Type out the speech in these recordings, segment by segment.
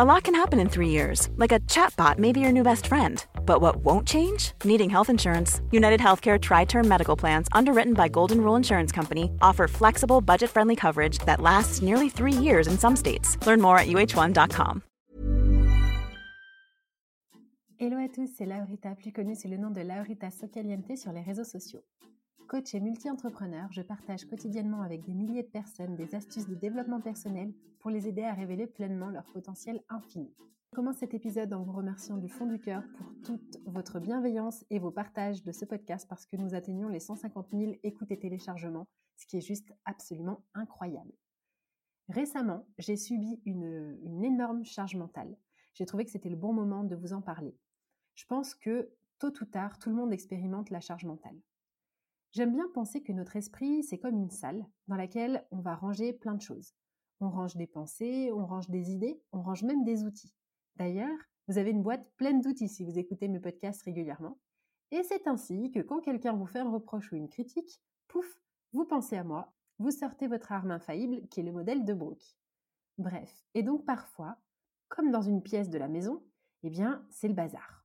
A lot can happen in three years, like a chatbot may be your new best friend. But what won't change? Needing health insurance. United Healthcare Tri Term Medical Plans, underwritten by Golden Rule Insurance Company, offer flexible, budget friendly coverage that lasts nearly three years in some states. Learn more at uh1.com. Hello à tous, c'est Laurita, plus connue sous le nom de Laurita Socaliente sur les réseaux sociaux. Coach et multi-entrepreneur, je partage quotidiennement avec des milliers de personnes des astuces de développement personnel pour les aider à révéler pleinement leur potentiel infini. Je commence cet épisode en vous remerciant du fond du cœur pour toute votre bienveillance et vos partages de ce podcast parce que nous atteignons les 150 000 écoutes et téléchargements, ce qui est juste absolument incroyable. Récemment, j'ai subi une, une énorme charge mentale. J'ai trouvé que c'était le bon moment de vous en parler. Je pense que tôt ou tard, tout le monde expérimente la charge mentale. J'aime bien penser que notre esprit, c'est comme une salle dans laquelle on va ranger plein de choses. On range des pensées, on range des idées, on range même des outils. D'ailleurs, vous avez une boîte pleine d'outils si vous écoutez mes podcasts régulièrement. Et c'est ainsi que quand quelqu'un vous fait un reproche ou une critique, pouf, vous pensez à moi, vous sortez votre arme infaillible qui est le modèle de Brooke. Bref, et donc parfois, comme dans une pièce de la maison, eh bien, c'est le bazar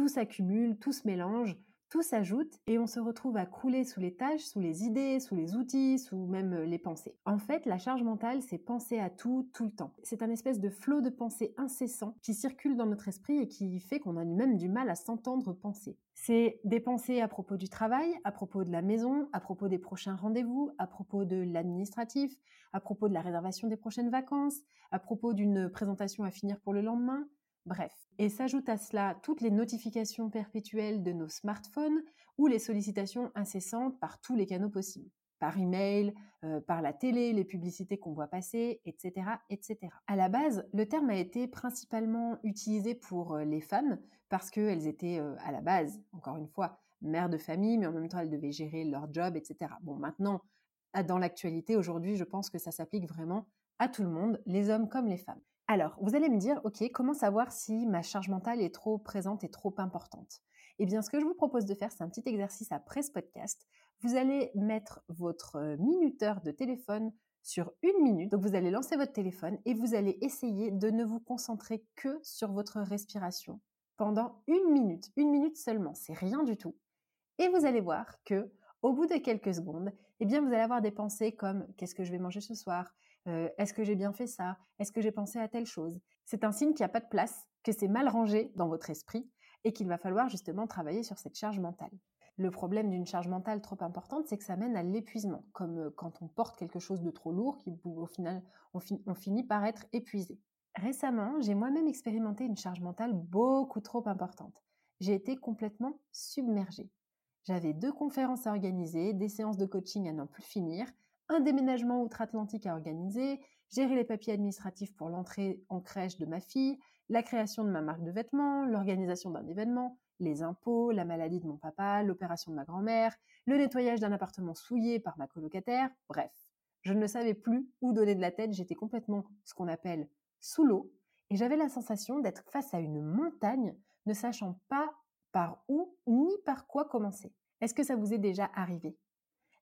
tout s'accumule, tout se mélange, tout s'ajoute et on se retrouve à crouler sous les tâches, sous les idées, sous les outils, sous même euh, les pensées. En fait, la charge mentale, c'est penser à tout, tout le temps. C'est un espèce de flot de pensées incessant qui circule dans notre esprit et qui fait qu'on a même du mal à s'entendre penser. C'est des pensées à propos du travail, à propos de la maison, à propos des prochains rendez-vous, à propos de l'administratif, à propos de la réservation des prochaines vacances, à propos d'une présentation à finir pour le lendemain, Bref, et s'ajoute à cela toutes les notifications perpétuelles de nos smartphones ou les sollicitations incessantes par tous les canaux possibles par email, euh, par la télé, les publicités qu'on voit passer, etc., etc. À la base, le terme a été principalement utilisé pour euh, les femmes parce qu'elles étaient euh, à la base, encore une fois, mères de famille, mais en même temps elles devaient gérer leur job, etc. Bon, maintenant, dans l'actualité, aujourd'hui, je pense que ça s'applique vraiment à tout le monde, les hommes comme les femmes. Alors, vous allez me dire, OK, comment savoir si ma charge mentale est trop présente et trop importante? Eh bien, ce que je vous propose de faire, c'est un petit exercice après ce podcast. Vous allez mettre votre euh, minuteur de téléphone sur une minute. Donc, vous allez lancer votre téléphone et vous allez essayer de ne vous concentrer que sur votre respiration pendant une minute. Une minute seulement, c'est rien du tout. Et vous allez voir que, au bout de quelques secondes, eh bien, vous allez avoir des pensées comme qu'est-ce que je vais manger ce soir? Euh, est-ce que j'ai bien fait ça? Est-ce que j'ai pensé à telle chose? C'est un signe qu'il n'y a pas de place, que c'est mal rangé dans votre esprit et qu'il va falloir justement travailler sur cette charge mentale. Le problème d'une charge mentale trop importante, c'est que ça mène à l'épuisement, comme euh, quand on porte quelque chose de trop lourd, qui au final, on, on finit par être épuisé. Récemment, j'ai moi-même expérimenté une charge mentale beaucoup trop importante. J'ai été complètement submergée. J'avais deux conférences à organiser, des séances de coaching à n'en plus finir, un déménagement outre-Atlantique à organiser, gérer les papiers administratifs pour l'entrée en crèche de ma fille, la création de ma marque de vêtements, l'organisation d'un événement, les impôts, la maladie de mon papa, l'opération de ma grand-mère, le nettoyage d'un appartement souillé par ma colocataire, bref. Je ne savais plus où donner de la tête, j'étais complètement ce qu'on appelle sous l'eau, et j'avais la sensation d'être face à une montagne, ne sachant pas par où ni par quoi commencer. Est-ce que ça vous est déjà arrivé?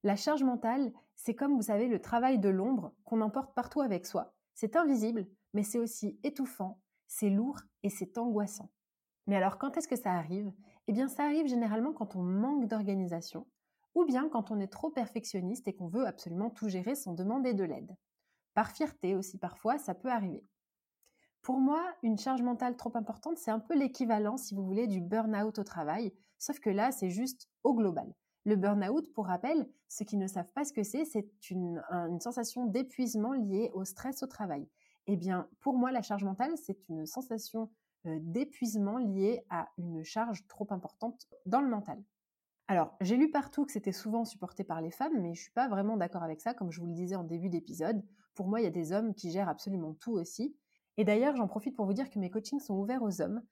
La charge mentale, c'est comme vous savez le travail de l'ombre qu'on emporte partout avec soi. C'est invisible, mais c'est aussi étouffant, c'est lourd et c'est angoissant. Mais alors quand est-ce que ça arrive? Eh bien ça arrive généralement quand on manque d'organisation ou bien quand on est trop perfectionniste et qu'on veut absolument tout gérer sans demander de l'aide. Par fierté aussi parfois, ça peut arriver. Pour moi, une charge mentale trop importante, c'est un peu l'équivalent, si vous voulez, du burn-out au travail, sauf que là, c'est juste au global. Le burn-out, pour rappel, ceux qui ne savent pas ce que c'est, c'est une, sensation d'épuisement liée au stress au travail. Eh bien, pour moi, la charge mentale, c'est une sensation euh, d'épuisement liée à une charge trop importante dans le mental. Alors, j'ai lu partout que c'était souvent supporté par les femmes, mais je suis pas vraiment d'accord avec ça, comme je vous le disais en début d'épisode. Pour moi, il y a des hommes qui gèrent absolument tout aussi. Et d'ailleurs, j'en profite pour vous dire que mes coachings sont ouverts aux hommes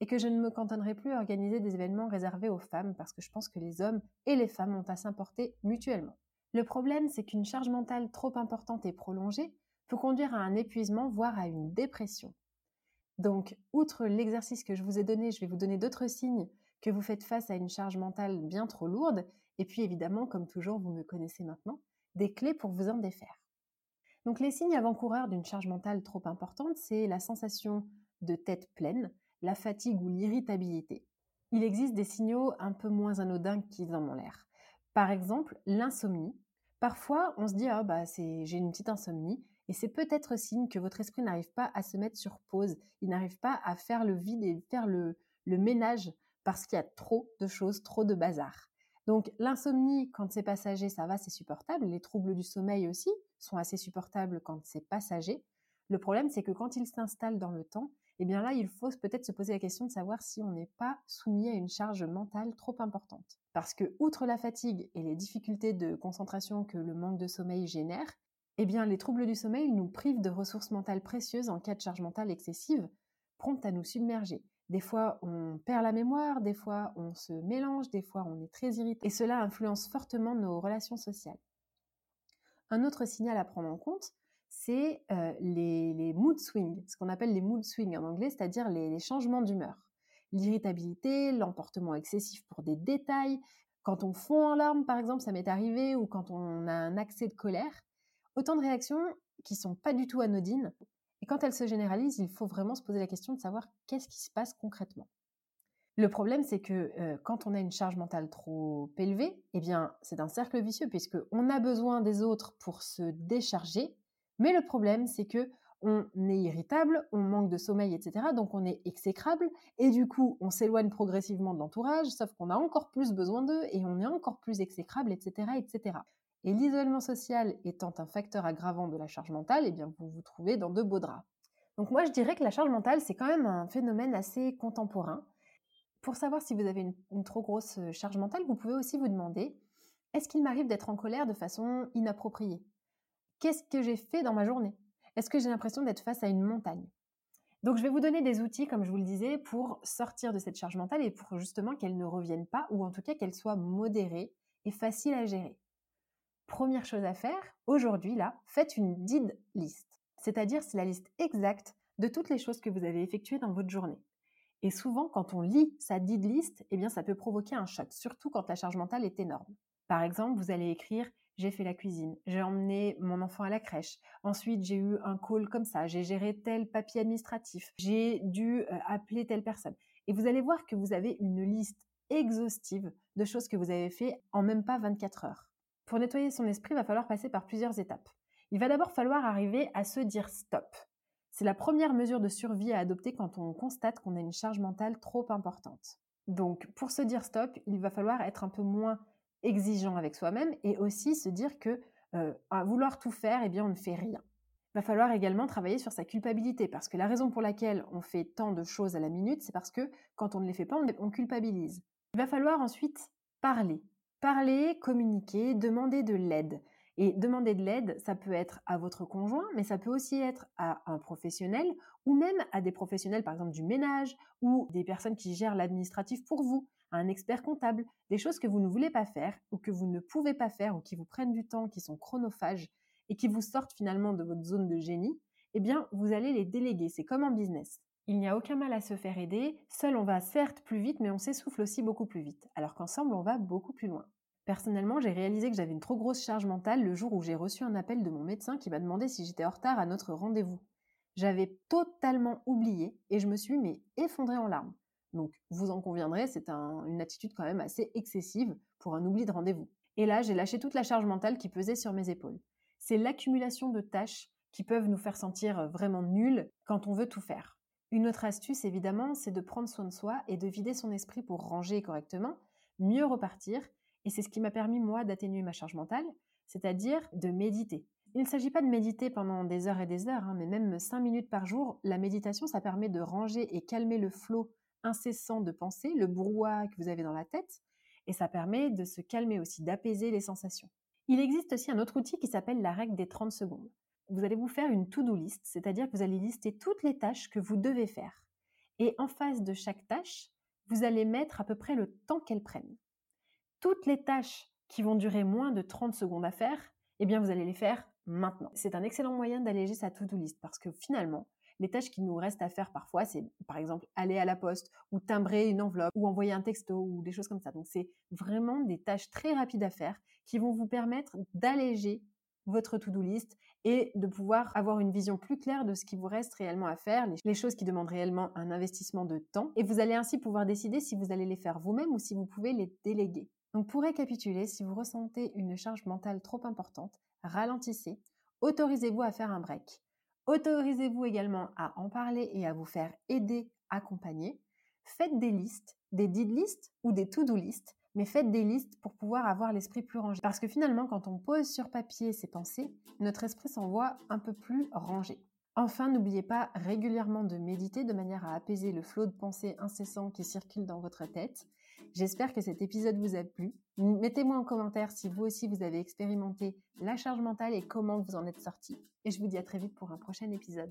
et que je ne me cantonnerai plus à organiser des événements réservés aux femmes parce que je pense que les hommes et les femmes ont à s'importer mutuellement. Le problème, c'est qu'une charge mentale trop importante et prolongée peut conduire à un épuisement, voire à une dépression. Donc, outre l'exercice que je vous ai donné, je vais vous donner d'autres signes que vous faites face à une charge mentale bien trop lourde, et puis évidemment, comme toujours, vous me connaissez maintenant, des clés pour vous en défaire. Donc les signes avant-coureurs d'une charge mentale trop importante, c'est la sensation de tête pleine, la fatigue ou l'irritabilité. Il existe des signaux un peu moins anodins qu'ils en ont l'air. Par exemple, l'insomnie. Parfois, on se dit ah bah j'ai une petite insomnie et c'est peut-être signe que votre esprit n'arrive pas à se mettre sur pause, il n'arrive pas à faire le vide et faire le, le ménage parce qu'il y a trop de choses, trop de bazar. Donc l'insomnie, quand c'est passager, ça va, c'est supportable. Les troubles du sommeil aussi sont assez supportables quand c'est passager. Le problème, c'est que quand ils s'installent dans le temps, eh bien là, il faut peut-être se poser la question de savoir si on n'est pas soumis à une charge mentale trop importante. Parce que, outre la fatigue et les difficultés de concentration que le manque de sommeil génère, eh bien, les troubles du sommeil nous privent de ressources mentales précieuses en cas de charge mentale excessive, prompte à nous submerger. Des fois, on perd la mémoire, des fois, on se mélange, des fois, on est très irrité. Et cela influence fortement nos relations sociales. Un autre signal à prendre en compte, c'est les, mood swings, ce qu'on appelle les mood swings en anglais, c'est-à-dire les, changements d'humeur. L'irritabilité, l'emportement excessif pour des détails, quand on fond en larmes par exemple, ça m'est arrivé, ou quand on a un accès de colère, autant de réactions qui sont pas du tout anodines et quand elle se généralise, il faut vraiment se poser la question de savoir qu'est-ce qui se passe concrètement. Le problème, c'est que quand on a une charge mentale trop élevée, eh bien, c'est un cercle vicieux puisque on a besoin des autres pour se décharger. Mais le problème, c'est que on est irritable, on manque de sommeil, etc. Donc on est exécrable et du coup, on s'éloigne progressivement de l'entourage, sauf qu'on a encore plus besoin d'eux et on est encore plus exécrable, etc., etc. Et l'isolement social étant un facteur aggravant de la charge mentale, eh bien vous vous trouvez dans de beaux draps. Donc moi je dirais que la charge mentale c'est quand même un phénomène assez contemporain. Pour savoir si vous avez une, trop grosse euh, charge mentale, vous pouvez aussi vous demander est-ce qu'il m'arrive d'être en colère de façon inappropriée? Qu'est-ce que j'ai fait dans ma journée? Est-ce que j'ai l'impression d'être face à une montagne? Donc je vais vous donner des outils, comme je vous le disais, pour sortir de cette charge mentale et pour justement qu'elle ne revienne pas, ou en tout cas qu'elle soit modérée et facile à gérer. Première chose à faire, aujourd'hui là, faites une did list. C'est-à-dire c'est la liste exacte de toutes les choses que vous avez effectuées dans votre journée. Et souvent, quand on lit sa did list, eh bien, ça peut provoquer un choc, surtout quand la charge mentale est énorme. Par exemple, vous allez écrire j'ai fait la cuisine, j'ai emmené mon enfant à la crèche, ensuite j'ai eu un call comme ça, j'ai géré tel papier administratif, j'ai dû euh, appeler telle personne. Et vous allez voir que vous avez une liste exhaustive de choses que vous avez fait en même pas 24 heures. Pour nettoyer son esprit, il va falloir passer par plusieurs étapes. Il va d'abord falloir arriver à se dire stop. C'est la première mesure de survie à adopter quand on constate qu'on a une charge mentale trop importante. Donc, pour se dire stop, il va falloir être un peu moins exigeant avec soi-même et aussi se dire que euh, à vouloir tout faire, eh bien, on ne fait rien. Il va falloir également travailler sur sa culpabilité parce que la raison pour laquelle on fait tant de choses à la minute, c'est parce que quand on ne les fait pas, on culpabilise. Il va falloir ensuite parler, Parler, communiquer, demander de l'aide. Et demander de l'aide, ça peut être à votre conjoint, mais ça peut aussi être à un professionnel ou même à des professionnels, par exemple du ménage ou des personnes qui gèrent l'administratif pour vous, à un expert comptable, des choses que vous ne voulez pas faire ou que vous ne pouvez pas faire ou qui vous prennent du temps, qui sont chronophages et qui vous sortent finalement de votre zone de génie, eh bien, vous allez les déléguer. C'est comme en business. Il n'y a aucun mal à se faire aider. Seul, on va certes plus vite, mais on s'essouffle aussi beaucoup plus vite. Alors qu'ensemble, on va beaucoup plus loin. Personnellement, j'ai réalisé que j'avais une trop grosse charge mentale le jour où j'ai reçu un appel de mon médecin qui m'a demandé si j'étais en retard à notre rendez-vous. J'avais totalement oublié et je me suis effondrée en larmes. Donc, vous en conviendrez, c'est une attitude quand même assez excessive pour un oubli de rendez-vous. Et là, j'ai lâché toute la charge mentale qui pesait sur mes épaules. C'est l'accumulation de tâches qui peuvent nous faire sentir vraiment nuls quand on veut tout faire. Une autre astuce, évidemment, c'est de prendre soin de soi et de vider son esprit pour ranger correctement, mieux repartir. Et c'est ce qui m'a permis, moi, d'atténuer ma charge mentale, c'est-à-dire de méditer. Il ne s'agit pas de méditer pendant des heures et des heures, hein, mais même cinq minutes par jour. La méditation, ça permet de ranger et calmer le flot incessant de pensées, le brouhaha que vous avez dans la tête, et ça permet de se calmer aussi, d'apaiser les sensations. Il existe aussi un autre outil qui s'appelle la règle des 30 secondes. Vous allez vous faire une to-do list, c'est-à-dire que vous allez lister toutes les tâches que vous devez faire. Et en face de chaque tâche, vous allez mettre à peu près le temps qu'elles prennent. Toutes les tâches qui vont durer moins de 30 secondes à faire, eh bien vous allez les faire maintenant. C'est un excellent moyen d'alléger sa to-do list parce que finalement, les tâches qui nous restent à faire parfois, c'est par exemple aller à la poste ou timbrer une enveloppe ou envoyer un texto ou des choses comme ça. Donc c'est vraiment des tâches très rapides à faire qui vont vous permettre d'alléger votre to-do list et de pouvoir avoir une vision plus claire de ce qui vous reste réellement à faire, les choses qui demandent réellement un investissement de temps. Et vous allez ainsi pouvoir décider si vous allez les faire vous-même ou si vous pouvez les déléguer. Donc pour récapituler, si vous ressentez une charge mentale trop importante, ralentissez, autorisez-vous à faire un break. Autorisez-vous également à en parler et à vous faire aider, accompagner. Faites des listes, des did lists ou des to-do lists, mais faites des listes pour pouvoir avoir l'esprit plus rangé. Parce que finalement, quand on pose sur papier ses pensées, notre esprit s'envoie un peu plus rangé. Enfin, n'oubliez pas régulièrement de méditer de manière à apaiser le flot de pensées incessants qui circulent dans votre tête. J'espère que cet épisode vous a plu. Mettez-moi en commentaire si vous aussi vous avez expérimenté la charge mentale et comment vous en êtes sorti. Et je vous dis à très vite pour un prochain épisode.